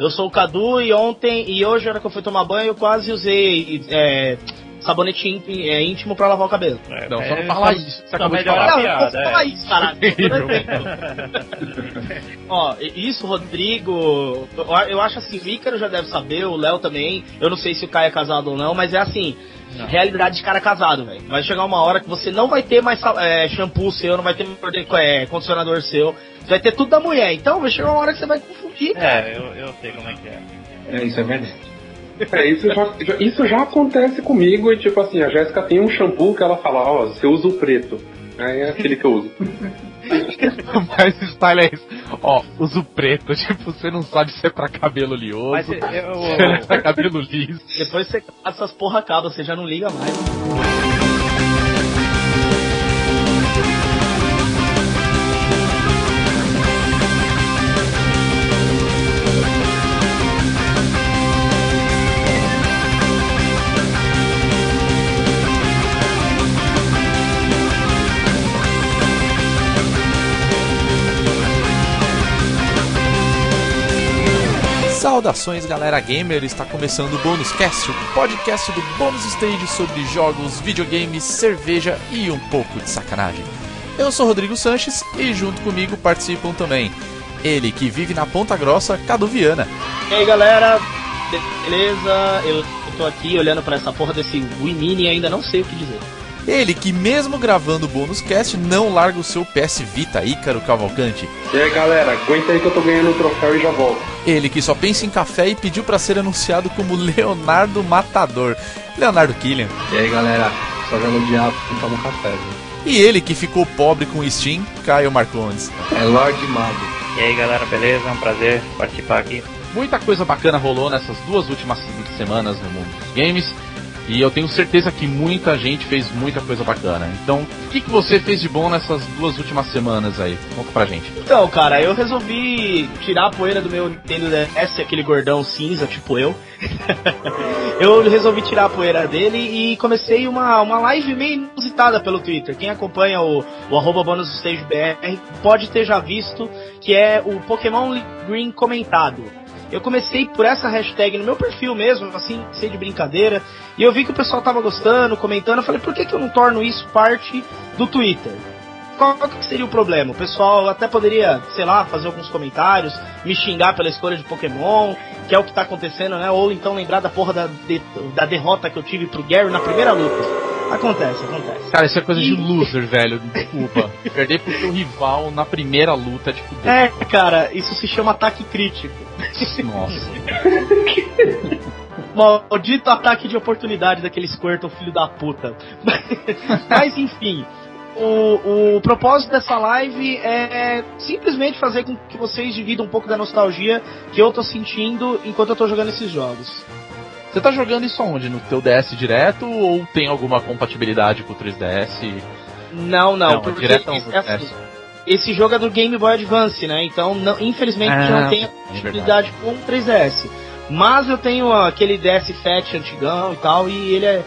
Eu sou o Cadu e ontem e hoje, na hora que eu fui tomar banho, eu quase usei é, sabonete íntimo, é, íntimo pra lavar o cabelo. É, não, só não fala isso. Você acabou de falar. Não, piada, eu falar isso, caralho. Ó, isso, Rodrigo, eu acho assim, o Ícaro já deve saber, o Léo também. Eu não sei se o Caio é casado ou não, mas é assim. Não. Realidade de cara casado, velho. Vai chegar uma hora que você não vai ter mais é, shampoo seu, não vai ter é, condicionador seu. Você vai ter tudo da mulher. Então vai chegar uma hora que você vai confundir, cara. É, eu, eu sei como é que é. É, isso é verdade. É, isso já, isso já acontece comigo e tipo assim, a Jéssica tem um shampoo que ela fala, ó, oh, você usa o preto. Aí é aquele que eu uso. Mas style é isso. Ó, uso preto, tipo, você não sabe se é pra cabelo lioso, Mas eu, eu, se é pra cabelo liso. Depois você essas porra acaba, você já não liga mais. Saudações galera gamer, está começando o Bônus Cast, o podcast do Bônus Stage sobre jogos, videogames, cerveja e um pouco de sacanagem. Eu sou Rodrigo Sanches e junto comigo participam também ele que vive na Ponta Grossa, Cadu Viana. E aí galera, beleza? Eu tô aqui olhando para essa porra desse Wii Mini e ainda não sei o que dizer. Ele que mesmo gravando o bônus cast não larga o seu PS Vita Ícaro Cavalcante. E aí galera, aguenta aí que eu tô ganhando o troféu e já volto. Ele que só pensa em café e pediu para ser anunciado como Leonardo Matador. Leonardo Killian. E aí galera, só joga o diabo e toma um café. Viu? E ele que ficou pobre com o Steam, Caio Marcondes. É Lorde Mago. E aí galera, beleza? É um prazer participar aqui. Muita coisa bacana rolou nessas duas últimas semanas no mundo dos games. E eu tenho certeza que muita gente fez muita coisa bacana. Então, o que, que você fez de bom nessas duas últimas semanas aí? Conta pra gente. Então, cara, eu resolvi tirar a poeira do meu Nintendo DS, aquele gordão cinza, tipo eu. eu resolvi tirar a poeira dele e comecei uma, uma live meio inusitada pelo Twitter. Quem acompanha o, o arroba BR pode ter já visto que é o Pokémon Green comentado. Eu comecei por essa hashtag no meu perfil mesmo, assim, sei de brincadeira, e eu vi que o pessoal tava gostando, comentando, eu falei, por que, que eu não torno isso parte do Twitter? Qual que seria o problema? O pessoal até poderia, sei lá, fazer alguns comentários, me xingar pela escolha de Pokémon, que é o que tá acontecendo, né? Ou então lembrar da porra da, de, da derrota que eu tive pro Gary na primeira luta. Acontece, acontece. Cara, isso é coisa de loser, velho. Desculpa. Perder pro seu rival na primeira luta, tipo. É, cara, isso se chama ataque crítico. Nossa. Maldito ataque de oportunidade daquele Squirtle, filho da puta. Mas enfim. O, o propósito dessa live é simplesmente fazer com que vocês dividam um pouco da nostalgia que eu tô sentindo enquanto eu tô jogando esses jogos. Você tá jogando isso onde? No teu DS direto ou tem alguma compatibilidade com o 3DS? Não, não, não porque direto esse, assim, esse jogo é do Game Boy Advance, né? Então, não, infelizmente, ah, não tem a é compatibilidade é com o 3DS. Mas eu tenho aquele DS Fat antigão e tal, e ele é,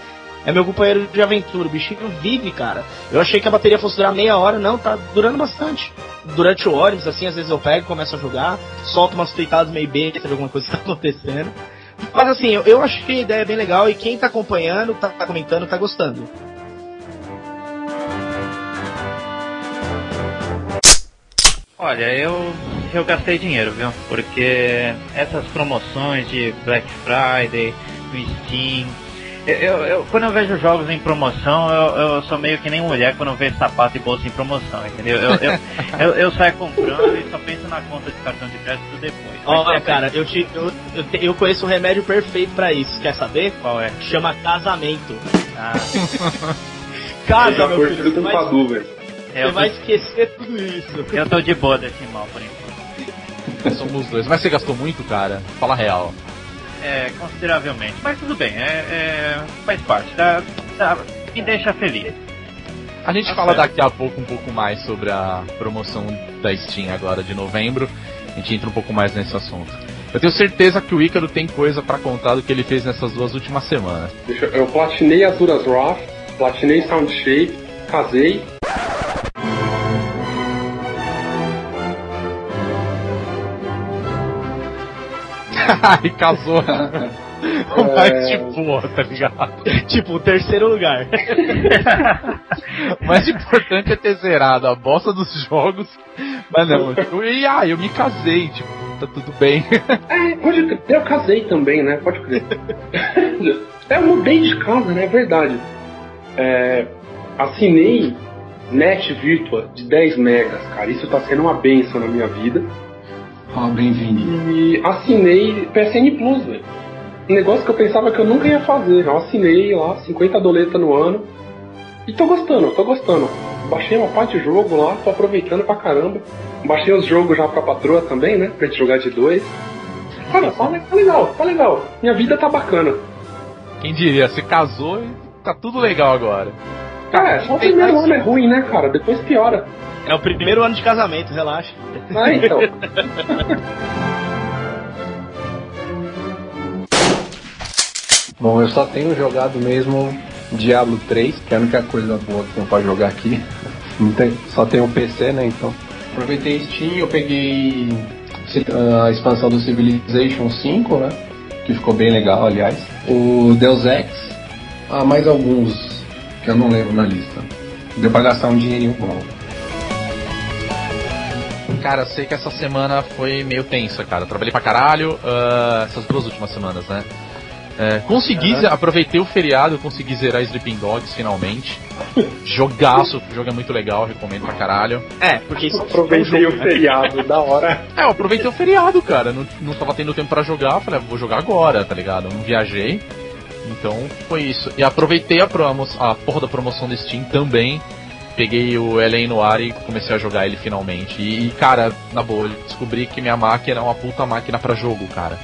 é meu companheiro de aventura. O bichinho vive, cara. Eu achei que a bateria fosse durar meia hora, não, tá durando bastante. Durante o ônibus, assim, às vezes eu pego, começo a jogar, solto umas tweetadas meio besta de alguma coisa que tá acontecendo. Mas assim, eu, eu que a ideia é bem legal e quem tá acompanhando, tá, tá comentando, tá gostando. Olha, eu eu gastei dinheiro, viu? Porque essas promoções de Black Friday, no Steam, eu, eu, quando eu vejo jogos em promoção, eu, eu sou meio que nem mulher quando eu vejo sapato e bolsa em promoção, entendeu? Eu, eu, eu, eu, saio comprando e só penso na conta de cartão de crédito depois. Olha, cara, eu, te, eu, eu, eu conheço um remédio perfeito para isso. Quer saber? Qual é? Chama casamento. Ah. Casa, meu filho. Você vai, você é, vai esquecer tudo isso. Eu tô de boa desse mal por enquanto. Somos dois. Mas você gastou muito, cara? Fala real. É, consideravelmente. Mas tudo bem, é, é faz parte. Tá, tá, me deixa feliz. A gente tá fala certo. daqui a pouco um pouco mais sobre a promoção da Steam agora de novembro. A gente entra um pouco mais nesse assunto. Eu tenho certeza que o Ícaro tem coisa para contar do que ele fez nessas duas últimas semanas. Eu platinei Azuras Wrath, platinei Sound Shape, casei e casou. Mas tipo, tá ligado? tipo, o terceiro lugar. o mais importante é ter zerado a bosta dos jogos. Mas não, tipo, e ah, eu me casei, tipo, tá tudo bem. É, pode crer. Eu casei também, né? Pode crer. É, eu mudei de casa, né? É verdade. É, assinei net virtua de 10 megas, cara. Isso tá sendo uma benção na minha vida. Ah, bem-vindo. E assinei PSN Plus, velho. Um negócio que eu pensava que eu nunca ia fazer. Eu assinei lá, 50 doleta no ano. E tô gostando, tô gostando. Baixei uma parte de jogo lá, tô aproveitando pra caramba. Baixei os jogos já pra patroa também, né? Pra gente jogar de dois. Cara, tá, tá legal, tá legal. Minha vida tá bacana. Quem diria, se casou e tá tudo legal agora. Cara, só o primeiro ano é ruim, né, cara? Depois piora. É o primeiro ano de casamento, relaxa. Ah, então. Bom, eu só tenho jogado mesmo Diablo 3, que é a única coisa boa que tem pra jogar aqui. Não tem, só tem o um PC, né? Então. Aproveitei Steam, eu peguei a expansão do Civilization 5, né? Que ficou bem legal, aliás. O Deus Ex. Ah, mais alguns que eu não lembro na lista. Deu pra gastar um dinheirinho bom. Cara, sei que essa semana foi meio tensa, cara. Eu trabalhei pra caralho uh, essas duas últimas semanas, né? É, consegui, uhum. aproveitei o feriado, consegui zerar Sleeping Dogs finalmente. Jogaço, o jogo é muito legal, recomendo pra caralho. É, porque isso aproveitei é o feriado, né? da hora. É, eu aproveitei o feriado, cara. Não, não tava tendo tempo para jogar, falei, ah, vou jogar agora, tá ligado? Eu não viajei. Então foi isso. E aproveitei a, promo a porra da promoção do Steam também. Peguei o Elen no ar e comecei a jogar ele finalmente. E, cara, na boa, descobri que minha máquina é uma puta máquina para jogo, cara.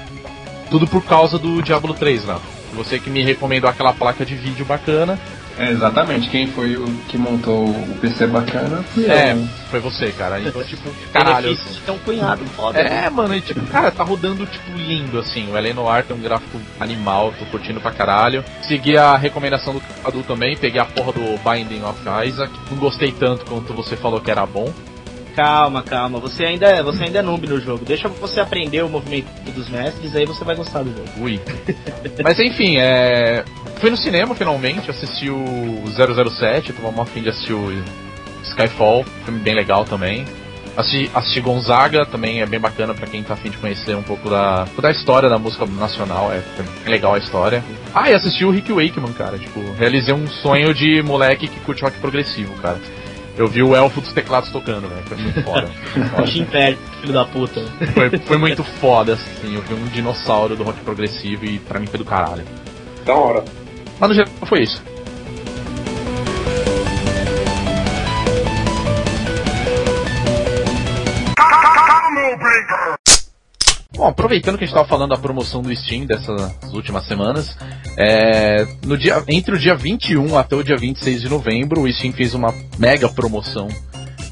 Tudo por causa do Diablo 3 lá. Você que me recomendou aquela placa de vídeo bacana. É, exatamente, quem foi o que montou o PC bacana foi É, eu. foi você, cara. Então, tipo, caralho. É um cunhado foda. É, né? mano, e, tipo, cara, tá rodando, tipo, lindo, assim. O Eleanor tem um gráfico animal, tô curtindo pra caralho. Segui a recomendação do Cadu também, peguei a porra do Binding of Isaac. Não gostei tanto quanto você falou que era bom. Calma, calma. Você ainda, é, você ainda é noob no jogo. Deixa você aprender o movimento dos mestres, aí você vai gostar do jogo. Ui. Mas enfim, é. Fui no cinema finalmente, assisti o 007, tava mó fim de assistir o Skyfall, filme bem legal também. Assisti, assisti Gonzaga, também é bem bacana para quem tá afim de conhecer um pouco da, da história da música nacional, é bem legal a história. Ah, e assisti o Rick Wakeman, cara, tipo, realizei um sonho de moleque que curte rock progressivo, cara. Eu vi o elfo dos teclados tocando, velho. Foi muito foda. Império, filho da puta. Foi, foi muito foda, assim. Eu vi um dinossauro do rock progressivo e pra mim foi do caralho. Da hora. Mas no geral foi isso. Aproveitando que a gente estava falando da promoção do Steam dessas últimas semanas, é, no dia, entre o dia 21 até o dia 26 de novembro, o Steam fez uma mega promoção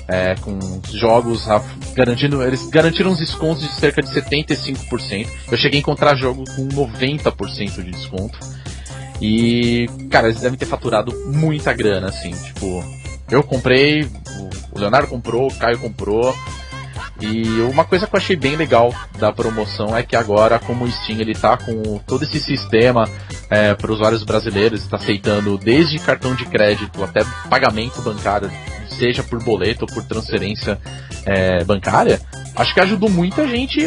é, com jogos garantindo. Eles garantiram uns descontos de cerca de 75%. Eu cheguei a encontrar jogo com 90% de desconto. E, cara, eles devem ter faturado muita grana, assim, tipo. Eu comprei, o Leonardo comprou, o Caio comprou. E uma coisa que eu achei bem legal da promoção é que agora, como o Steam ele tá com todo esse sistema é, para usuários brasileiros, está aceitando desde cartão de crédito até pagamento bancário, seja por boleto ou por transferência é, bancária, acho que ajudou muita gente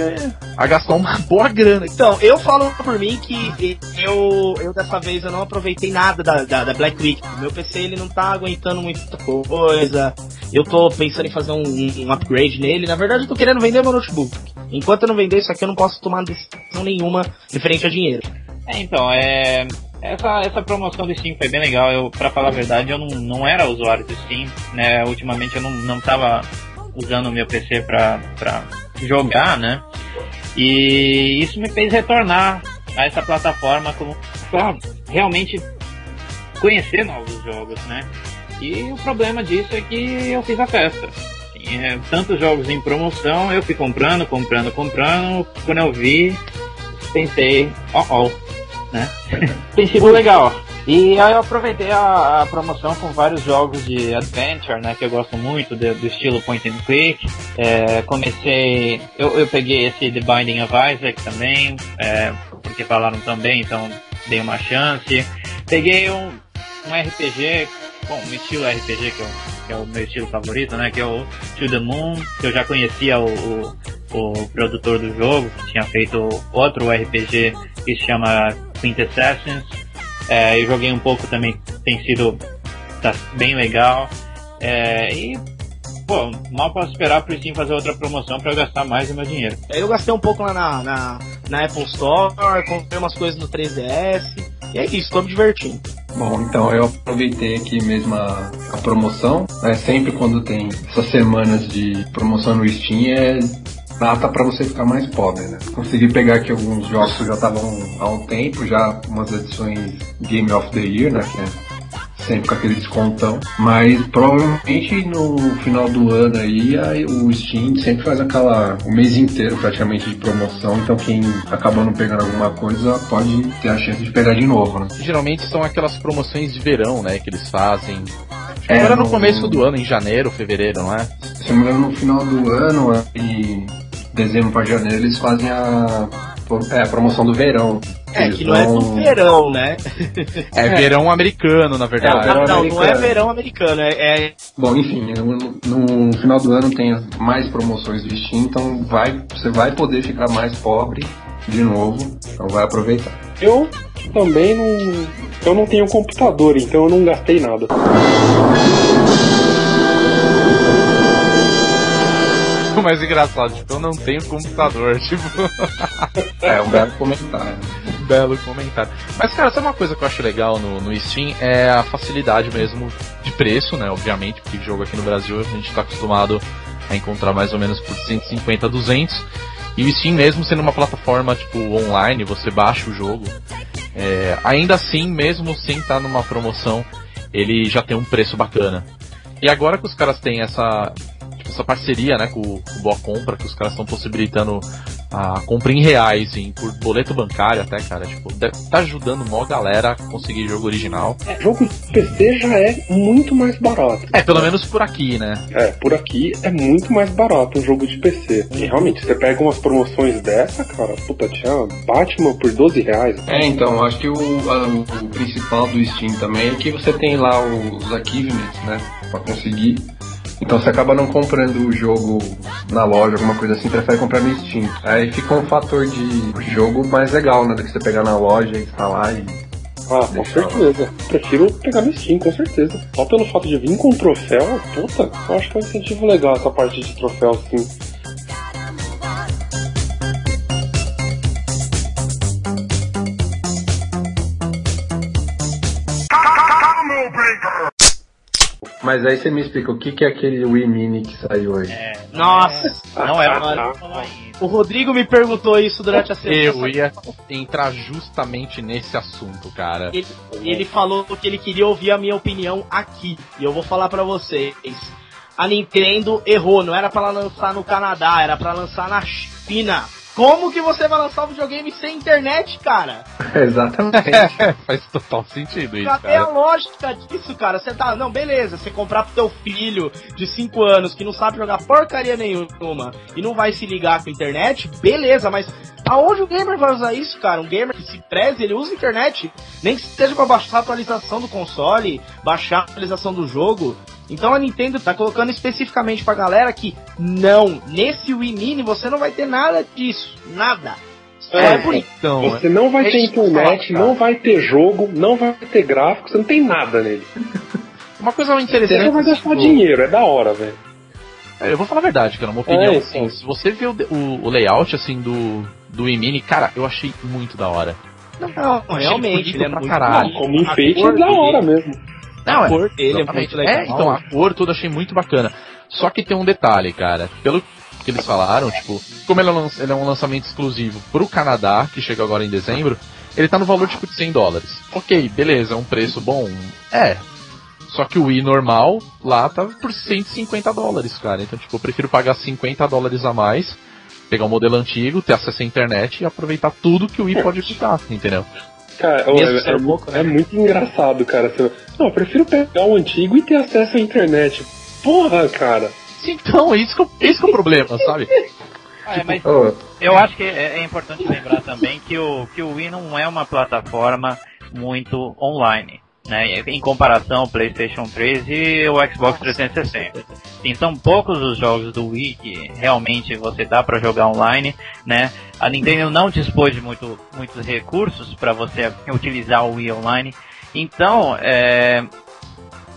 a gastar uma boa grana. Então, eu falo por mim que eu, eu dessa vez eu não aproveitei nada da, da, da Black Week. Meu PC ele não tá aguentando muita coisa. Eu tô pensando em fazer um, um upgrade nele. Na verdade, eu tô querendo vender meu notebook. Enquanto eu não vender isso aqui, eu não posso tomar decisão nenhuma referente a dinheiro. É, então, é. Essa, essa promoção do Steam foi bem legal. Eu, pra falar a verdade, eu não, não era usuário do Steam, né? Ultimamente eu não, não tava usando o meu PC pra, pra jogar, né? E isso me fez retornar a essa plataforma como pra realmente conhecer novos jogos, né? E o problema disso é que eu fiz a festa. é, tantos jogos em promoção, eu fui comprando, comprando, comprando. Quando eu vi, pensei, ó, oh, oh, né? Tem sido legal. E aí eu aproveitei a, a, promoção com vários jogos de adventure, né, que eu gosto muito de, do estilo point and click. É, comecei, eu, eu peguei esse The Binding of Isaac também, é, porque falaram também, então dei uma chance. Peguei um, um RPG, bom, um estilo RPG que, eu, que, é o meu estilo favorito, né, que é o To The Moon, que eu já conhecia o, o, o produtor do jogo, que tinha feito outro RPG que se chama Quintessence é, eu joguei um pouco também, tem sido tá bem legal. É, e, pô, mal posso esperar pro Steam fazer outra promoção para gastar mais o meu dinheiro. Eu gastei um pouco lá na, na, na Apple Store, comprei umas coisas no 3DS, e é isso, tô me divertindo. Bom, então eu aproveitei aqui mesmo a, a promoção. Né? Sempre quando tem essas semanas de promoção no Steam é data para você ficar mais pobre, né? Consegui pegar aqui alguns jogos que já estavam há um tempo, já umas edições Game of the Year, né? Que é sempre com aquele descontão. Mas provavelmente no final do ano aí, aí, o Steam sempre faz aquela. o mês inteiro praticamente de promoção. Então quem acaba não pegando alguma coisa pode ter a chance de pegar de novo, né? Geralmente são aquelas promoções de verão, né? Que eles fazem. É, Agora no, no começo do ano, em janeiro, fevereiro, não é? Se não no final do ano, e dezembro para janeiro, eles fazem a, é, a promoção do verão. É, que não é do verão, né? É, verão americano, na verdade. É, não, não, não é verão americano, é, é... Bom, enfim, no, no, final do ano tem mais promoções do Steam, então vai, você vai poder ficar mais pobre de novo, então vai aproveitar. Eu também não... Eu não tenho computador, então eu não gastei nada. o mais engraçado, tipo, eu não tenho computador, tipo. é, um belo comentário. Belo comentário. Mas, cara, sabe uma coisa que eu acho legal no, no Steam? É a facilidade mesmo de preço, né? Obviamente, porque jogo aqui no Brasil a gente tá acostumado a encontrar mais ou menos por 150 a 200. E o Steam mesmo sendo uma plataforma tipo online, você baixa o jogo. É, ainda assim, mesmo sem estar tá numa promoção, ele já tem um preço bacana. E agora que os caras têm essa essa parceria né, com, com Boa Compra, que os caras estão possibilitando a compra em reais, em, por boleto bancário até, cara. Tipo, tá ajudando mó galera a conseguir jogo original. É, jogo de PC já é muito mais barato. É, pelo menos por aqui, né? É, por aqui é muito mais barato um jogo de PC. E realmente, você pega umas promoções dessa, cara, puta, tinha Batman por 12 reais. É, então, acho que o, a, o principal do Steam também é que você tem lá os achievements, né? Pra conseguir então você acaba não comprando o jogo na loja, alguma coisa assim, prefere comprar no Steam. Aí fica um fator de jogo mais legal, né? Do que você pegar na loja e instalar e. Ah, com certeza. Prefiro pegar no Steam, com certeza. Só pelo fato de vir com troféu, puta, eu acho que é um incentivo legal essa parte de troféu, assim. Mas aí você me explica, o que, que é aquele Wii Mini que saiu hoje? É, nossa, não é mano. O Rodrigo me perguntou isso durante a semana. Eu ia entrar justamente nesse assunto, cara. Ele, ele falou que ele queria ouvir a minha opinião aqui. E eu vou falar para vocês. A Nintendo errou, não era para lançar no Canadá, era para lançar na China. Como que você vai lançar um videogame sem internet, cara? Exatamente. faz total sentido isso, Cadê cara. a lógica disso, cara? Você tá, não, beleza, você comprar pro teu filho de 5 anos que não sabe jogar porcaria nenhuma e não vai se ligar com a internet, beleza, mas aonde o gamer vai usar isso, cara? Um gamer que se preze, ele usa internet, nem que seja pra baixar a atualização do console, baixar a atualização do jogo. Então a Nintendo tá colocando especificamente pra galera que não, nesse Wii Mini você não vai ter nada disso, nada. É, é bonito. Então, você não vai é ter internet, não vai ter jogo, não vai ter gráfico, você não tem nada nele. Uma coisa interessante. Você vai gastar dinheiro, é da hora, velho. É, eu vou falar a verdade, cara, uma opinião. É, assim, se você vê o, o, o, layout assim do, do Wii Mini, cara, eu achei muito da hora. Não, não realmente, ele é pra muito caralho. Como enfeite é da hora mesmo. Não, a cor é, dele é muito legal. É, então, a cor toda achei muito bacana. Só que tem um detalhe, cara. Pelo que eles falaram, tipo, como ele é, um, ele é um lançamento exclusivo pro Canadá, que chega agora em dezembro, ele tá no valor tipo de 100 dólares. Ok, beleza, é um preço bom. É. Só que o Wii normal lá tá por 150 dólares, cara. Então, tipo, eu prefiro pagar 50 dólares a mais, pegar um modelo antigo, ter acesso à internet e aproveitar tudo que o Wii pode ficar, entendeu? Cara, é, é- pouco, né? é muito engraçado, cara. Não, eu prefiro pegar o antigo e ter acesso à internet. Porra, cara. Então, isso que, esse que é o problema, sabe? Ah, é, mas Ô, eu acho que é, é importante lembrar também que o, que o Wii não é uma plataforma muito online. Né, em comparação ao PlayStation 3 e o Xbox 360. Sim, são poucos os jogos do Wii que realmente você dá para jogar online, né? A Nintendo não dispôs de muito, muitos recursos para você utilizar o Wii online. Então, é,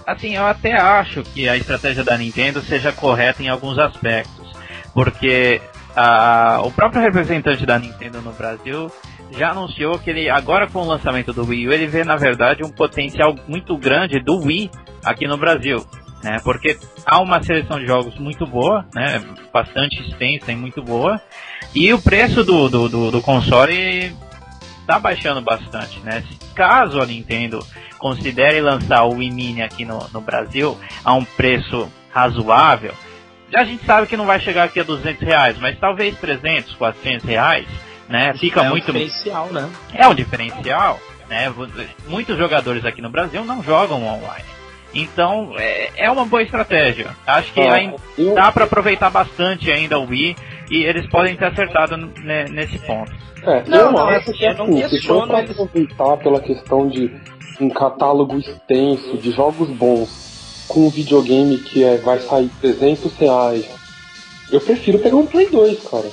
assim, eu até acho que a estratégia da Nintendo seja correta em alguns aspectos, porque a- o próprio representante da Nintendo no Brasil já anunciou que ele, agora com o lançamento do Wii U, ele vê na verdade um potencial muito grande do Wii aqui no Brasil. Né, porque há uma seleção de jogos muito boa, né, bastante extensa e muito boa, e o preço do, do, do, do console está baixando bastante. Né? Caso a Nintendo considere lançar o Wii Mini aqui no, no Brasil a um preço razoável, já a gente sabe que não vai chegar aqui a 200 reais, mas talvez 300, 400 reais, né? Fica é um muito diferencial, né? é um diferencial, né? Muitos jogadores aqui no Brasil não jogam online. Então, é, é uma boa estratégia. Acho que ainda eu- dá para aproveitar bastante ainda o Wii e eles podem ter acertado ne- nesse ponto. É, Não, eu não, acho assim, que eu não se for pra aproveitar pela questão de um catálogo extenso de jogos bons com um videogame que é, vai sair 300 reais, eu prefiro pegar um Play 2, cara.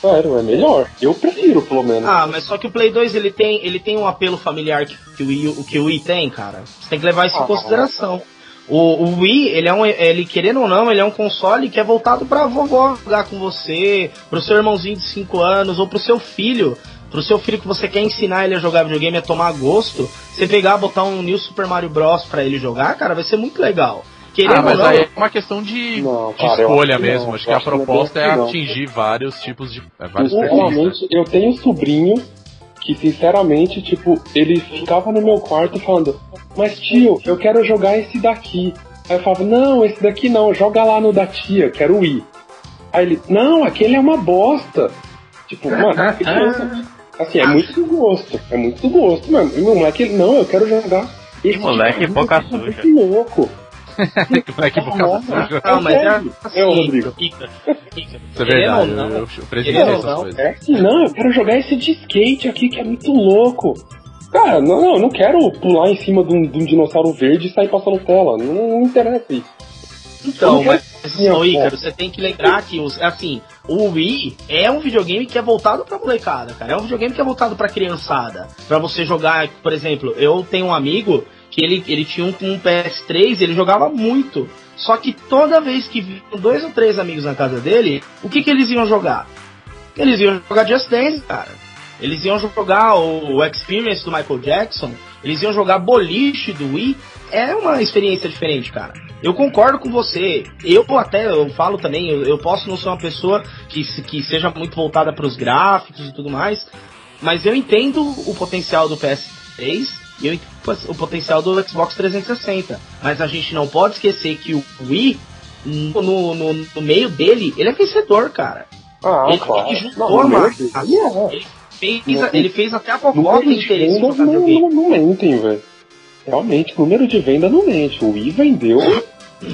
Sério, é melhor. Eu prefiro, pelo menos. Ah, mas só que o Play 2 ele tem, ele tem um apelo familiar que, que o Wii, o que o Wii tem, cara. Você tem que levar isso em Ah. consideração. O, o Wii, ele é um, ele querendo ou não, ele é um console que é voltado pra vovó jogar com você, pro seu irmãozinho de 5 anos ou pro seu filho, pro seu filho que você quer ensinar ele a jogar videogame, a tomar gosto. Você pegar, botar um New Super Mario Bros pra ele jogar, cara, vai ser muito legal. Querendo Ah, mas não, aí é uma questão de, Não, de cara, eu escolha mesmo. não. Acho que Eu a é proposta é assim, não. atingir vários tipos de. é, vários perfis. né? Eu tenho um sobrinho que, sinceramente, tipo, ele ficava no meu quarto falando: Mas tio, eu quero jogar esse daqui. Aí eu falava: Não, esse daqui não, joga lá no da tia, quero ir. Aí ele: Não, aquele é uma bosta. Tipo, mano, criança, assim, é muito do gosto. É muito do gosto, mano. E meu moleque, ele, não, eu quero jogar. Esse moleque tipo, boca esse suja. Que louco. Moleque boca Não, suja. Não, mas é assim, Eu, Rodrigo. Fica, fica. Isso é verdade. não, eu, eu presenciei essas não, coisas. É assim, não, eu quero jogar esse de skate aqui que é muito louco. Cara, não, não, eu não quero pular em cima de um, de um dinossauro verde e sair passando tela. Não, não interessa isso. Então, não mas, ô Ícaro, você tem que lembrar que, os, assim, o Wii é um videogame que é voltado pra molecada, cara. É um videogame que é voltado pra criançada. Pra você jogar, por exemplo, eu tenho um amigo que ele, ele tinha um, um PS3 ele jogava muito. Só que toda vez que vinham dois ou três amigos na casa dele, o que, que eles iam jogar? Eles iam jogar Just Dance, cara. Eles iam jogar o, o Experience do Michael Jackson. Eles iam jogar boliche do Wii. É uma experiência diferente, cara. Eu concordo com você. Eu até, eu falo também, eu, eu posso não ser uma pessoa que, que seja muito voltada para os gráficos e tudo mais. Mas eu entendo o potencial do PS3 e entendo o potencial do Xbox 360. Mas a gente não pode esquecer que o Wii, no, no, no- meio dele, ele é vencedor, cara. Ah, Ele- claro. ele juntou Não, não, Ele fez, Não, ele fez até a de interesse não, não, não mentem, velho. Realmente, número de venda não mente. O Wii vendeu,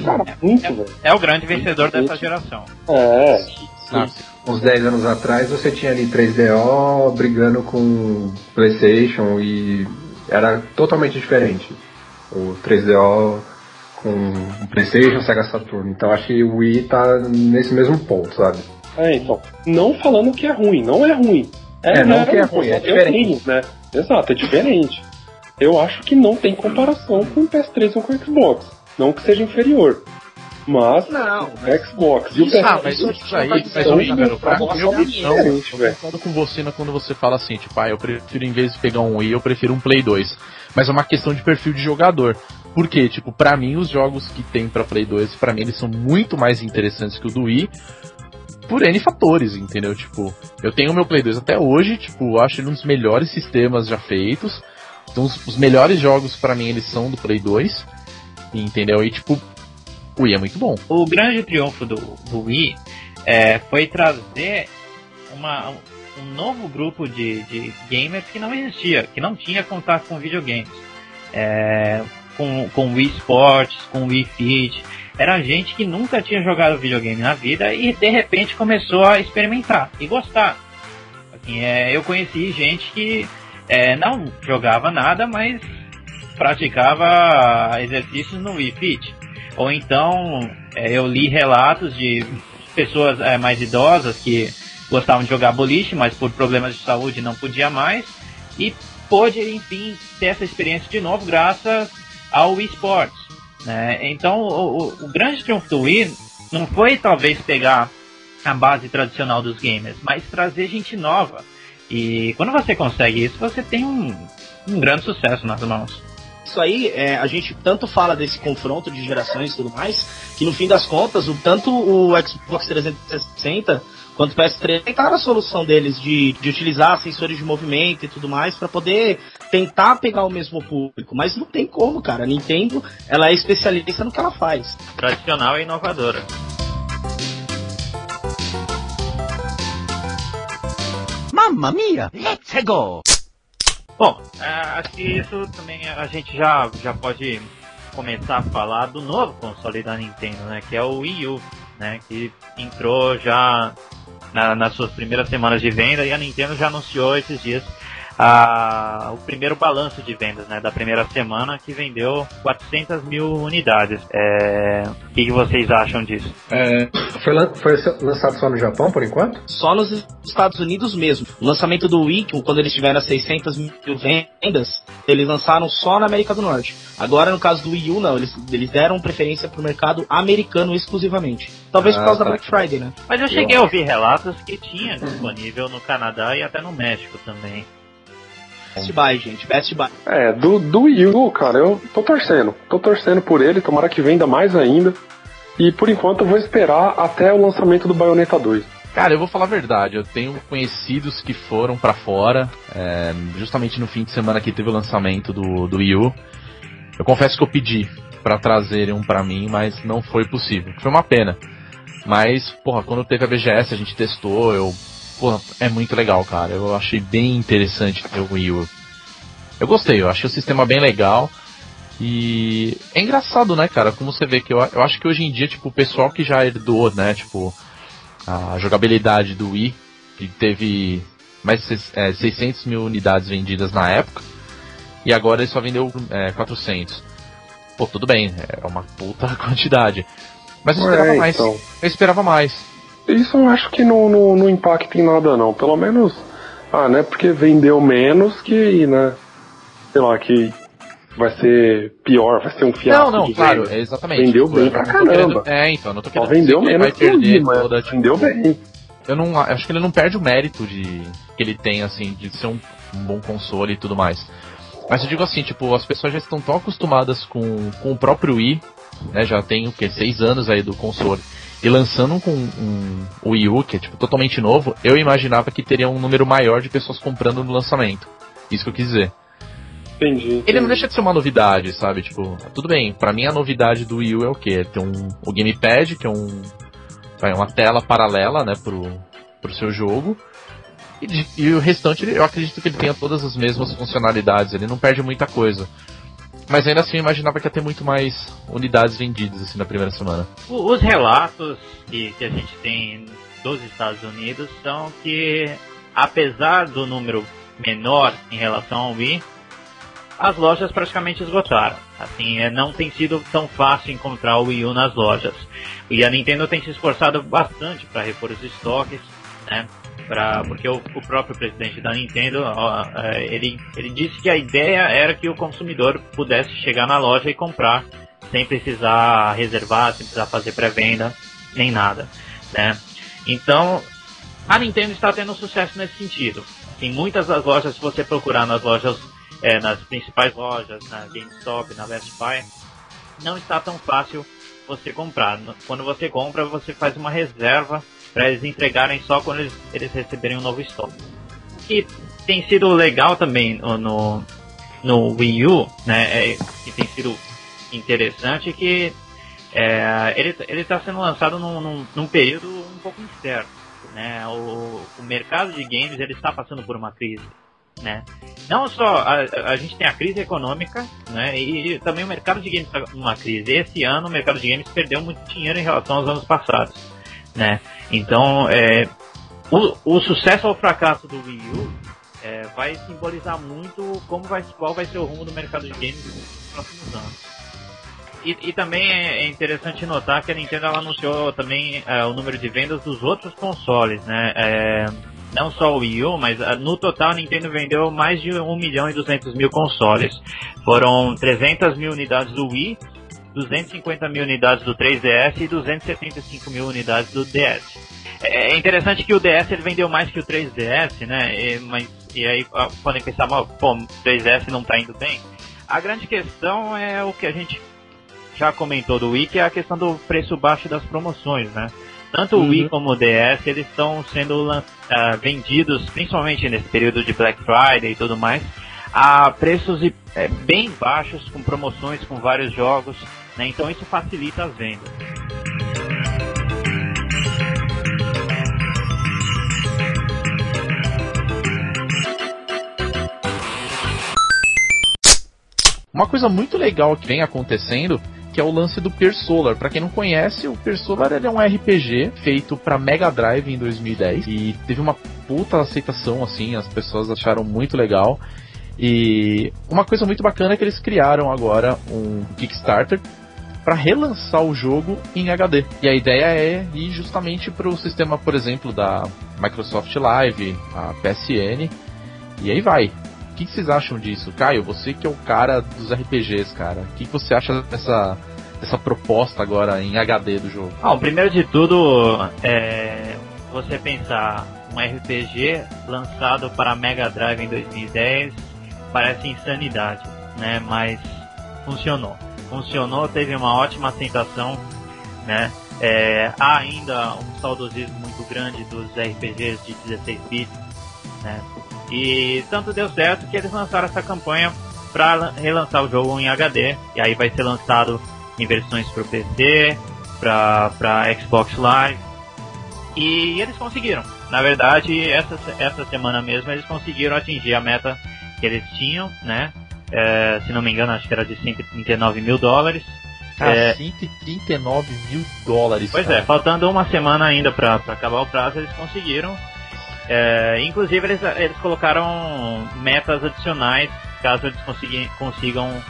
cara, muito, velho. É o grande vencedor dessa geração. É. Ah, Uns 10 anos atrás você tinha ali 3DO brigando com PlayStation e era totalmente diferente. O 3DO com o PlayStation, Sega Saturn. Então acho que o Wii tá nesse mesmo ponto, sabe? É, então. Não falando que é ruim, não é ruim. É, não né, que é ruim, é eu diferente. tenho, né? Exato, é diferente. Eu acho que não tem comparação com o PS3 ou com o Xbox. Não que seja inferior. Mas Não, o Xbox e o Isso, PS3 Ah, mas Isso aí, mas ô, ser Ícaro, pra bosta opinião, diferente, eu concordo com você quando você fala assim, tipo, ah, eu prefiro, em vez de pegar um Wii, eu prefiro um Play 2. Mas é uma questão de perfil de jogador. Por quê? Tipo, pra mim, os jogos que tem pra Play 2, pra mim, eles são muito mais interessantes que o do Wii. Por N fatores, entendeu? Tipo, eu tenho o meu Play 2 até hoje, tipo, eu acho ele um dos melhores sistemas já feitos. Então, os, os melhores jogos pra mim, eles são do Play 2. Entendeu? E, tipo, o Wii é muito bom. O grande triunfo do, do Wii é, foi trazer uma, um novo grupo de, de gamers que não existia, que não tinha contato com videogames. É, com, com Wii Sports, com Wii Fit. Era gente que nunca tinha jogado videogame na vida e de repente começou a experimentar e gostar. Assim, é, eu conheci gente que é, não jogava nada, mas praticava exercícios no Wii Fit. Ou então é, eu li relatos de pessoas é, mais idosas que gostavam de jogar boliche, mas por problemas de saúde não podia mais e pôde, enfim, ter essa experiência de novo graças ao esportes. Né? Então, o, o, o grande triunfo do Wii não foi talvez pegar a base tradicional dos gamers, mas trazer gente nova. E quando você consegue isso, você tem um, um grande sucesso nas mãos. Isso aí, é, a gente tanto fala desse confronto de gerações e tudo mais, que no fim das contas, o, tanto o Xbox 360 quanto o PS3 tentaram a solução deles de, de utilizar sensores de movimento e tudo mais para poder tentar pegar o mesmo público, mas não tem como, cara. A Nintendo, ela é especialista no que ela faz. Tradicional e inovadora. Mamma mia, let's go! Bom, é, acho que isso também a gente já, já pode começar a falar do novo console da Nintendo, né? Que é o Wii U, né? Que entrou já na, nas suas primeiras semanas de venda e a Nintendo já anunciou esses dias a, o primeiro balanço de vendas né, da primeira semana que vendeu 400 mil unidades. É, o que, que, vocês acham disso? É, foi, foi, lançado só no Japão por enquanto? Só nos Estados Unidos mesmo. O lançamento do Wii, quando eles tiveram 600 mil vendas, eles lançaram só na América do Norte. Agora, no caso do Wii U, não, eles, eles deram preferência para o mercado americano exclusivamente. Talvez ah, por causa tá. da Black Friday, né? Mas eu cheguei a ouvir relatos que tinha disponível no Canadá e até no México também. Best Buy, gente. Best Buy. É, do, do Wii U, cara, eu tô torcendo. Tô torcendo por ele, tomara que venda mais ainda. E por enquanto eu vou esperar até o lançamento do Bayonetta 2. Cara, eu vou falar a verdade, eu tenho conhecidos que foram para fora, é, justamente no fim de semana que teve o lançamento do, do Wii U. Eu confesso que eu pedi para trazerem um para mim, mas não foi possível. Foi uma pena. Mas, porra, quando teve a BGS a gente testou, eu pô, é muito legal, cara. Eu achei bem interessante ter o Wii U. Eu gostei, eu achei o sistema bem legal. E é engraçado, né, cara? Como você vê que eu, eu acho que hoje em dia, tipo, o pessoal que já herdou, né, tipo, a jogabilidade do Wii, que teve mais de é, 600 mil unidades vendidas na época, e agora ele só vendeu é, 400. Pô, tudo bem, é uma puta quantidade. Mas eu esperava é, mais. Então. Eu esperava mais. Isso eu acho que não, não, não impacta em nada não. Pelo menos, ah, né? Porque vendeu menos que, né? Sei lá, que vai ser pior, vai ser um fiasco. Não, não, claro, é exatamente. Vendeu tipo, bem pra caramba. é, então, não tô querendo Só vendeu menos vai perder mas toda, tipo, vendeu bem. Eu não acho que ele não perde o mérito de que ele tem assim de ser um, um bom console e tudo mais. Mas eu digo assim, tipo, as pessoas já estão tão acostumadas com, com o próprio Wii, né? Já tem o que seis anos aí do console e lançando com um, um Wii U, que é tipo, totalmente novo, eu imaginava que teria um número maior de pessoas comprando no lançamento. Isso que eu quis dizer. Entendi, entendi. Ele não deixa de ser uma novidade, sabe? Tipo, tudo bem, para mim a novidade do Wii U é o quê? Ter um, o Gamepad, que é um, uma tela paralela, né, pro, pro seu jogo. E, e o restante, eu acredito que ele tenha todas as mesmas funcionalidades, ele não perde muita coisa. Mas ainda assim eu imaginava que ia ter muito mais unidades vendidas assim na primeira semana. Os relatos que, que a gente tem dos Estados Unidos são que, apesar do número menor em relação ao Wii, as lojas praticamente esgotaram. Assim, é, não tem sido tão fácil encontrar o Wii U nas lojas. E a Nintendo tem se esforçado bastante para repor os estoques, né? Porque o, o próprio presidente da Nintendo ó, é, ele, ele disse que a ideia era que o consumidor pudesse chegar na loja e comprar sem precisar reservar, sem precisar fazer pré-venda, nem nada. Né? Então, a Nintendo está tendo sucesso nesse sentido. Em muitas das lojas, se você procurar nas lojas, é, nas principais lojas, na GameStop, na Best Buy, não está tão fácil você comprar. Quando você compra, você faz uma reserva para eles entregarem só quando eles, eles receberem um novo estoque. E tem sido legal também no, no Wii U, né, é, que tem sido interessante que é, ele está sendo lançado num, num, num, período um pouco incerto, né, o, o mercado de games ele está passando por uma crise. Né? Não só a, a gente tem a crise econômica, né? E, também o mercado de games está numa crise. Esse ano o mercado de games perdeu muito dinheiro em relação aos anos passados, né? Então, é, o, o sucesso ou fracasso do Wii U é, vai simbolizar muito como vai, qual vai ser o rumo do mercado de games nos próximos anos. E, e, também é interessante notar que a Nintendo anunciou também é, o número de vendas dos outros consoles, né? É, não só o Wii U, mas uh, no total a Nintendo vendeu mais de 1 milhão e 200 mil consoles. Foram 300 mil unidades do Wii, 250 mil unidades do 3DS e 275 mil unidades do DS. É, é interessante que o DS ele vendeu mais que o 3DS, né? E, mas, e aí podem pensar, pô, o 3DS não está indo bem. A grande questão é o que a gente já comentou do Wii, que é a questão do preço baixo das promoções, né? Tanto uhum. o Wii como o DS, eles estão sendo uh, vendidos, principalmente nesse período de Black Friday e tudo mais, a preços é, bem baixos, com promoções, com vários jogos, né? Então isso facilita as vendas. Uma coisa muito legal que vem acontecendo que é o lance do Persolar. Para quem não conhece, o Persolar é um RPG feito para Mega Drive em 2010 e teve uma puta aceitação assim, as pessoas acharam muito legal. E uma coisa muito bacana é que eles criaram agora um Kickstarter para relançar o jogo em HD. E a ideia é ir justamente para o sistema, por exemplo, da Microsoft Live, a PSN, e aí vai. O que, vocês acham disso? Caio, você que é o cara dos RPGs, cara. O que, que você acha dessa, dessa proposta agora em HD do jogo? Ah, primeiro de tudo, é, você pensar um RPG lançado para Mega Drive em 2010 parece insanidade, né? Mas funcionou. Funcionou, teve uma ótima aceitação, né? É, há ainda um saudosismo muito grande dos RPGs de 16 bits, né? E tanto deu certo que eles lançaram essa campanha para relançar o jogo em HD. E aí vai ser lançado em versões para o PC, para Xbox Live. E eles conseguiram. Na verdade, essa, essa semana mesmo eles conseguiram atingir a meta que eles tinham, né? É, se não me engano, acho que era de 139 mil dólares. É, 139 mil dólares. Pois cara. é, faltando uma semana ainda para acabar o prazo, eles conseguiram. É, inclusive eles, eles colocaram metas adicionais caso eles consigam, consigam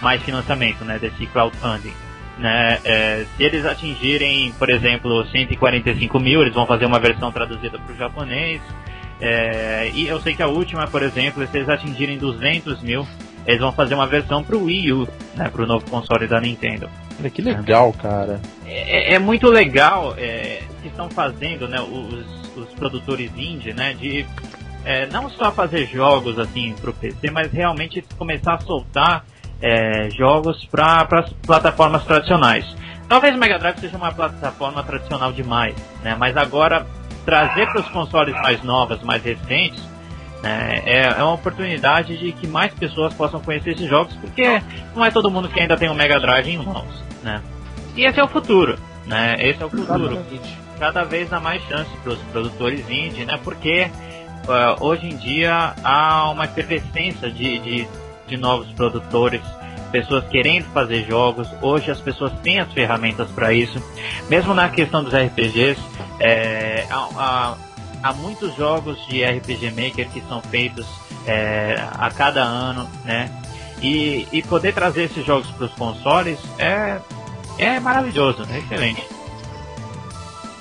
mais financiamento né, desse crowdfunding. Né? É, se eles atingirem, por exemplo, 145 mil, eles vão fazer uma versão traduzida para o japonês. É, e eu sei que a última, por exemplo, se eles atingirem 200 mil, eles vão fazer uma versão para o Wii U, né, para o novo console da Nintendo. Olha que legal, cara. É, é muito legal é, que estão fazendo, né, os os produtores indie, né, de é, não só fazer jogos assim para o PC, mas realmente começar a soltar é, jogos para as plataformas tradicionais. Talvez o Mega Drive seja uma plataforma tradicional demais, né, mas agora trazer para os consoles mais novos, mais recentes, né, é, é uma oportunidade de que mais pessoas possam conhecer esses jogos, porque não é todo mundo que ainda tem um Mega Drive em mãos, né. E esse é o futuro, né? Esse é o futuro. Cada vez dá mais chance para os produtores indie, né? Porque uh, hoje em dia há uma efervescência de, de, de novos produtores, pessoas querendo fazer jogos. Hoje as pessoas têm as ferramentas para isso. Mesmo na questão dos RPGs, é, há, há, há, muitos jogos de RPG Maker que são feitos é, a cada ano, né? E, e poder trazer esses jogos para os consoles é, é maravilhoso, é excelente.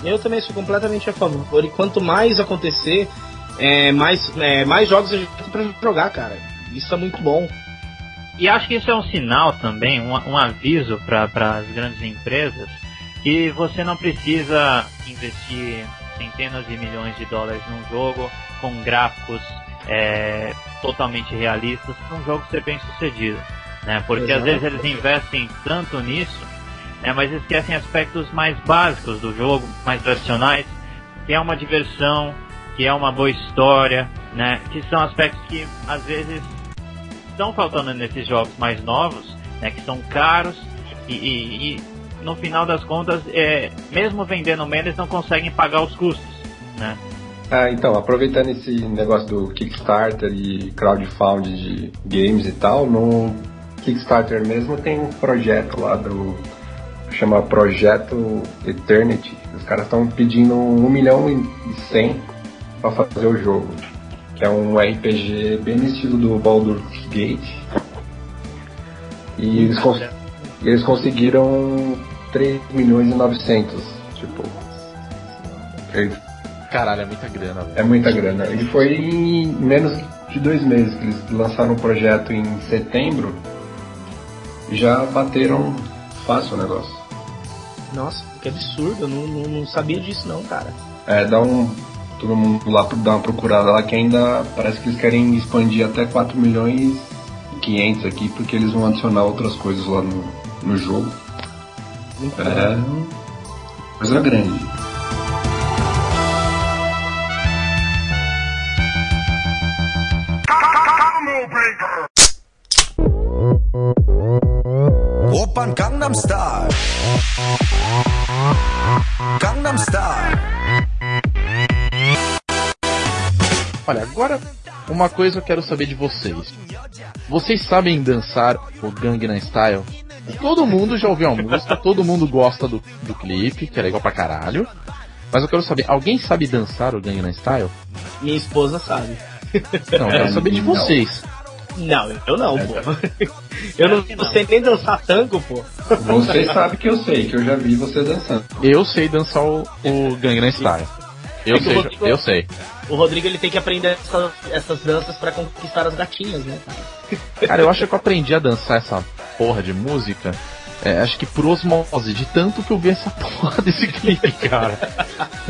Eu também sou completamente a favor. E quanto mais acontecer, é, mais, é, mais jogos a gente tem pra jogar, cara. Isso é muito bom. E acho que isso é um sinal também, um, um aviso para as grandes empresas, que você não precisa investir centenas de milhões de dólares num jogo com gráficos é, totalmente realistas para um jogo ser bem sucedido. Né? Porque Exato. às vezes eles investem tanto nisso né, mas esquecem aspectos mais básicos do jogo, mais tradicionais, que é uma diversão, que é uma boa história, né, que são aspectos que às vezes estão faltando nesses jogos mais novos, né, que são caros e, e, e no final das contas, é, mesmo vendendo menos, não conseguem pagar os custos. né? Ah, então, aproveitando esse negócio do Kickstarter e crowdfunding de games e tal, no Kickstarter mesmo tem um projeto lá do. chama Projeto Eternity. Os caras estão pedindo 1 milhão e 100 para fazer o jogo. Que é um RPG bem no estilo do Baldur's Gate. E eles, cons eles conseguiram 3 milhões e 900. Tipo. Eles Caralho, é muita grana, velho. é muita grana. E foi em menos de dois meses que eles lançaram o projeto em setembro. Já bateram fácil o negócio. Nossa, que absurdo, eu não, não, não sabia disso não, cara. É, dá um. Todo mundo lá dá uma procurada lá que ainda parece que eles querem expandir até 4 milhões e 500 aqui, porque eles vão adicionar outras coisas lá no, no jogo. Muito É coisa grande. Opern Gangnam Style. Gangnam Style. Agora uma coisa eu quero saber de vocês. Vocês sabem dançar o Gangnam Style? Todo mundo já ouviu a música, todo mundo gosta do, do clipe, que é legal pra caralho. Mas eu quero saber, alguém sabe dançar o Gangnam Style? Minha esposa sabe. Não, eu quero saber de vocês. Não, eu não, pô. Eu não, não sei nem dançar tango, pô. Você sabe que eu sei, que eu já vi você dançando. Eu sei dançar o, o Gangnam Style. Eu É sei, Rodrigo- eu sei. O Rodrigo ele tem que aprender essa- essas danças pra conquistar as gatinhas, né? cara? Cara, eu acho que eu aprendi a dançar essa porra de música. é, acho que por osmose, de tanto que eu vi essa porra desse clipe, cara.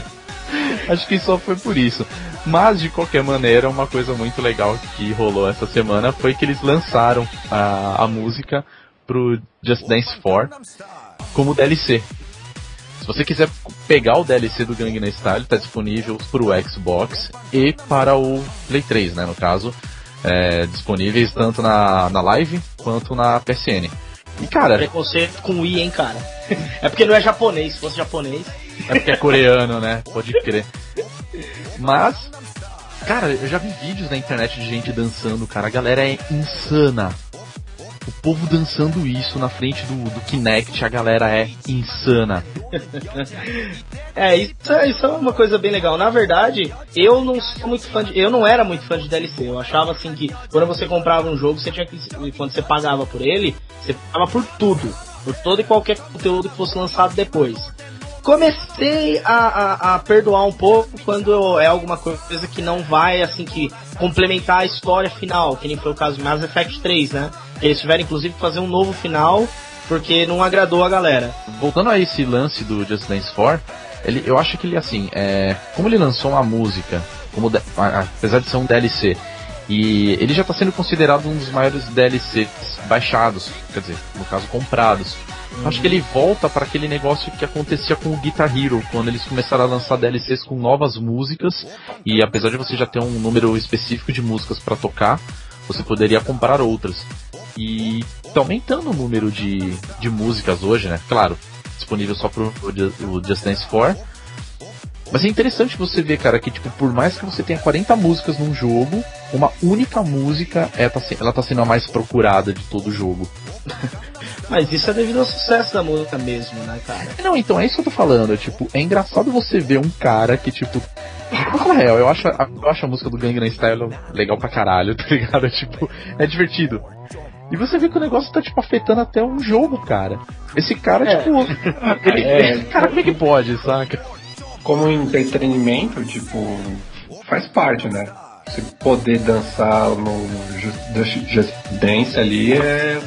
acho que só foi por isso. Mas de qualquer maneira, uma coisa muito legal que rolou essa semana foi que eles lançaram a, a música pro Just Dance 4 como DLC. Se você quiser pegar o DLC do Gangnam Style, está disponível para o Xbox e para o Play 3, né, no caso, é, disponíveis tanto na, na Live quanto na PSN. E cara, Preconceito com o I, hein, cara? É porque não é japonês. Se fosse japonês, é porque é coreano, né? Pode crer. Mas, cara, eu já vi vídeos na internet de gente dançando, cara. A galera é insana. O povo dançando isso na frente do, do Kinect, a galera é insana. É, isso, é- isso é uma coisa bem legal. Na verdade, eu não sou muito fã de. Eu não era muito fã de DLC. Eu achava assim que quando você comprava um jogo, você tinha que. Quando você pagava por ele, você pagava por tudo. Por todo e qualquer conteúdo que fosse lançado depois. Comecei a, a, a perdoar um pouco quando é alguma coisa que não vai, assim, que complementar a história final, que nem foi o caso de Mass Effect 3, né? Eles tiveram inclusive que fazer um novo final porque não agradou a galera. Voltando a esse lance do Just Dance 4, ele, eu acho que ele, assim, é, como ele lançou uma música, como apesar de ser um DLC, e ele já está sendo considerado um dos maiores DLCs baixados, quer dizer, no caso comprados. Eu Acho que ele volta para aquele negócio que acontecia com o Guitar Hero, quando eles começaram a lançar DLCs com novas músicas, e apesar de você já ter um número específico de músicas para tocar, você poderia comprar outras. E tá aumentando o número de, de músicas hoje, né? Claro, disponível só pro o Ju- o Just Dance 4. Mas é interessante você ver, cara, que tipo, por mais que você tenha 40 músicas num jogo, uma única música é, tá, ela tá sendo a mais procurada de todo o jogo. Mas isso é devido ao sucesso da música mesmo, né, cara? Não, então é isso que eu tô falando. Tipo, é engraçado você ver um cara que, tipo. Vou falar a real, eu acho, a, eu acho a música do Gangnam Style legal pra caralho, tá ligado? Tipo, é divertido. E você vê que o negócio tá, tipo, afetando até um jogo, cara. Esse cara, É. tipo. Ele, É. Cara, como é que pode, saca? Como entretenimento, tipo, faz parte, né? Você poder dançar no Just, Just- Dance ali é,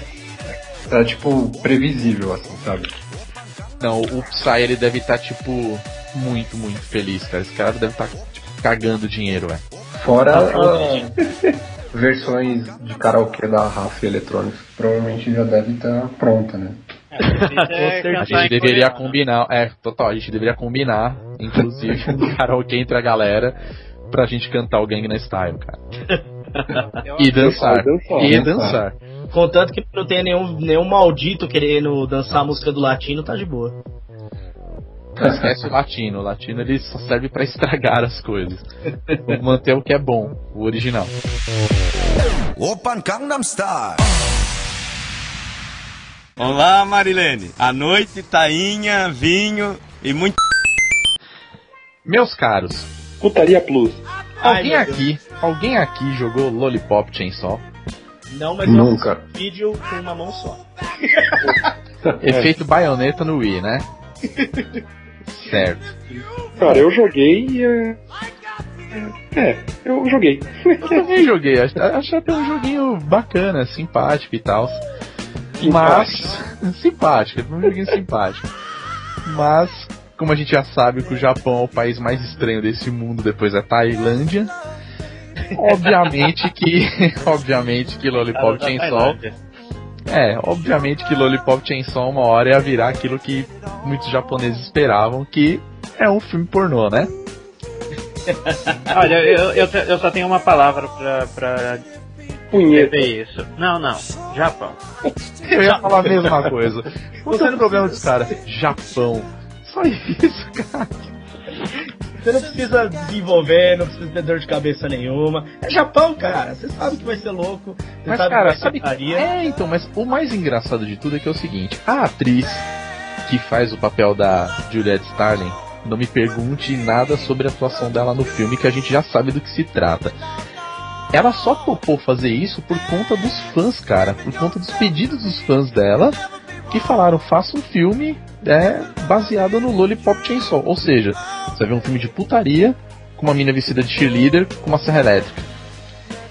é tipo previsível, assim, sabe? Não, o Psy ele deve estar, tipo, muito, muito feliz, cara. Esse cara deve estar, tipo, cagando dinheiro, velho. Fora Tá as versões de karaokê da Rafa Electronics, provavelmente já deve estar pronta, né? É, A gente deveria combinar, é, total, a gente deveria combinar, inclusive, um karaokê entre a galera pra gente cantar o Gangnam Style, cara. E dançar. dançar, E dançar. dançar. Contanto que não tenha nenhum, nenhum maldito querendo dançar a música do latino, tá de boa. Não esquece o latino. O latino ele só serve pra estragar as coisas. Vamos manter o que é bom, o original. Open Gangnam Style. Olá, Marilene. À noite, tainha, vinho e muito. Meus caros, Putaria Plus. Ai, alguém meu aqui, alguém aqui jogou Lollipop Chainsaw? Não, mas Nunca. eu fiz um vídeo com uma mão só. Efeito baioneta no Wii, né? Certo. Cara, eu joguei e. É, é, eu joguei. Eu também joguei, ach- achei até um joguinho bacana, simpático e tal. Mas. simpático, é um joguinho simpático. Mas, como a gente já sabe que o Japão é o país mais estranho desse mundo depois da Tailândia. Obviamente que. obviamente que Lollipop Da Chainsaw. É, obviamente que Lollipop Chainsaw uma hora ia virar aquilo que muitos japoneses esperavam, que é um filme pornô, né? Olha, eu, eu, eu só tenho uma palavra pra, pra Punheta. isso. Não, não. Japão. Eu ia falar a mesma coisa. Qual é o problema dos caras? Japão. Só isso, cara. Você não precisa desenvolver, não precisa ter dor de cabeça nenhuma. É Japão, cara. Você sabe que vai ser louco. Você Mas, sabe cara, que vai sabe. ser putaria. É, então, mas o mais engraçado de tudo é que é o seguinte: a atriz que faz o papel da Juliette Starling, não me pergunte nada sobre a atuação dela no filme, que a gente já sabe do que se trata. Ela só topou fazer isso por conta dos fãs, cara, por conta dos pedidos dos fãs dela, que falaram: faça um filme é, baseado no Lollipop Chainsaw. Ou seja, você vê um filme de putaria com uma mina vestida de cheerleader com uma serra elétrica.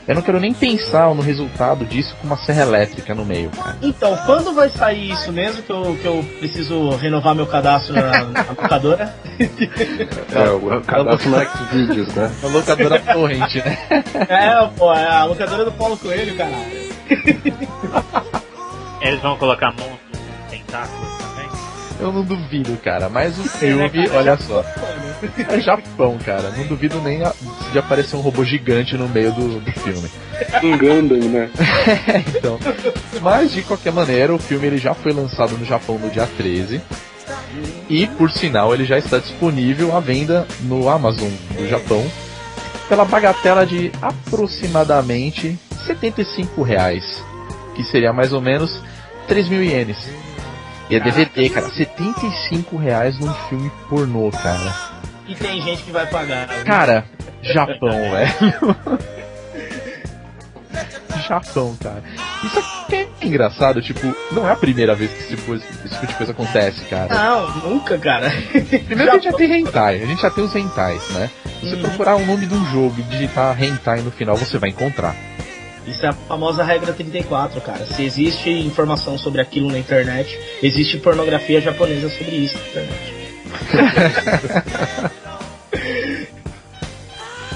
Eu não quero nem pensar no resultado disso com uma serra elétrica no meio, cara. Então, quando vai sair isso mesmo? Que eu, que eu preciso renovar meu cadastro na, na locadora? É, o cadastro no Xvideos, né? Uma locadora torrente, né? é, pô, é a locadora do Paulo Coelho, caralho. Eles vão colocar monstros tentáculos? Eu não duvido, cara. Mas o filme, olha só. É Japão, cara. Não duvido nem de aparecer um robô gigante no meio do, do filme. Um Gundam, né? então. Mas de qualquer maneira, o filme ele já foi lançado no Japão no dia 13. E por sinal, ele já está disponível à venda no Amazon do Japão pela bagatela de aproximadamente 75 reais, que seria mais ou menos 3 mil ienes. E é DVD, cara, 75 reais num filme pornô, cara. E tem gente que vai pagar. Cara, Japão, velho. Japão, cara. Isso aqui é engraçado, tipo, não é a primeira vez que esse tipo, esse tipo de coisa acontece, cara. Não, nunca, cara. Primeiro que a gente já tem hentai, a gente já tem os hentais, né? Se você Uhum. procurar o nome de um jogo e digitar hentai no final, você vai encontrar. Isso é a famosa regra 34, cara. Se existe informação sobre aquilo na internet, existe pornografia japonesa sobre isso na internet.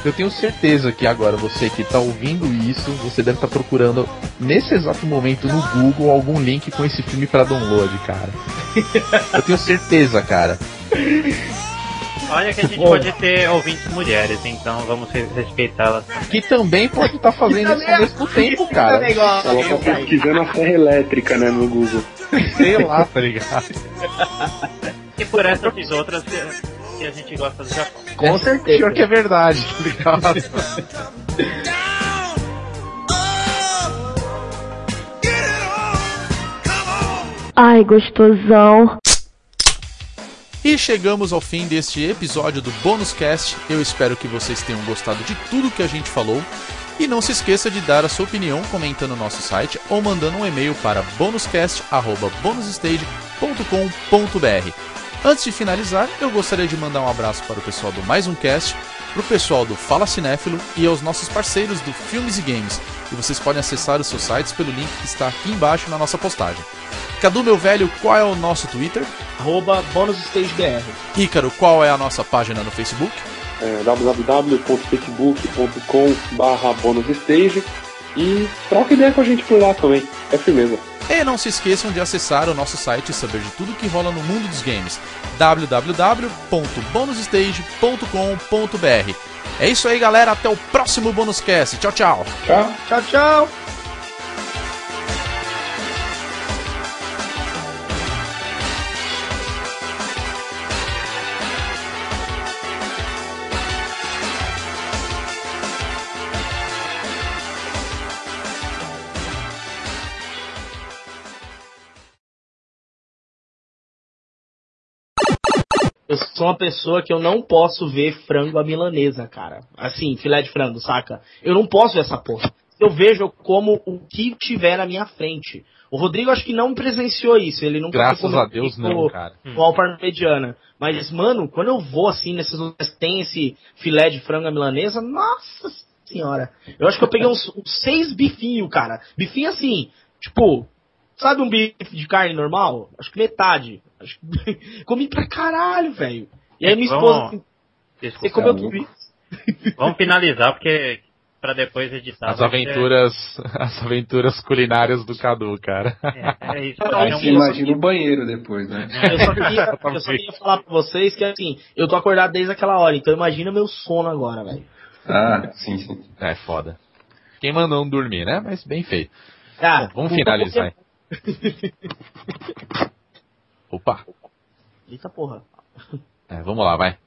Eu tenho certeza que agora você que tá ouvindo isso, você deve estar procurando nesse exato momento no Google algum link com esse filme pra download, cara. Eu tenho certeza, cara. Olha que a gente Bom. pode ter ouvintes mulheres, então vamos re- respeitá-las. Que também pode estar fazendo isso ao mesmo tempo, cara. Ela tá pesquisando a serra elétrica, né, no Google. Sei lá, tá ligado? E por essas e outras que, que a gente gosta do Japão. Com certeza. Pior que é verdade, tá ligado? Ai, gostosão. E chegamos ao fim deste episódio do Bônus Cast. Eu espero que vocês tenham gostado de tudo que a gente falou. E não se esqueça de dar a sua opinião comentando no nosso site ou mandando um e-mail para bonuscast.bonusstage.com.br. Antes de finalizar, eu gostaria de mandar um abraço para o pessoal do Mais Um Cast, para o pessoal do Fala Cinéfilo e aos nossos parceiros do Filmes e Games. E vocês podem acessar os seus sites pelo link que está aqui embaixo na nossa postagem. Cadu, meu velho, qual é o nosso Twitter? Arroba BônusStageBR. Ícaro, qual é a nossa página no Facebook? É, www.facebook.com barra bonusstage e troca ideia com a gente por lá também. É firmeza. E não se esqueçam de acessar o nosso site e saber de tudo que rola no mundo dos games. www.bonusstage.com.br É isso aí, galera. Até o próximo Bônus Cast. Tchau, tchau. Tchau. Tchau, tchau. Eu sou uma pessoa que eu não posso ver frango à milanesa, cara. Assim, filé de frango, saca? Eu não posso ver essa porra. Eu vejo como o que tiver na minha frente. O Rodrigo acho que não presenciou isso. Ele nunca Graças a Deus não, cara. Com a parmegiana. Mas, mano, quando eu vou assim, nesses lugares tem esse filé de frango à milanesa, nossa senhora. Eu acho que eu peguei uns, uns seis bifinhos, cara. Bifinho assim, tipo, sabe um bife de carne normal? Acho que metade. Acho que... Comi pra caralho, velho. E aí minha Vamos- esposa assim, você comeu tudo isso? Vamos finalizar, porque pra depois editar. As vai ser- aventuras, as aventuras culinárias do Cadu, cara. É, é isso. Aí É um- você imagina o banheiro depois, né? Eu só, queria, eu só queria falar pra vocês que assim, eu tô acordado desde aquela hora, então imagina meu sono agora, velho. Ah, sim, sim. É foda. Quem mandou não dormir, né? Mas bem feito. Ah, Vamos o- finalizar. Opa. Eita porra. É, vamos lá, vai.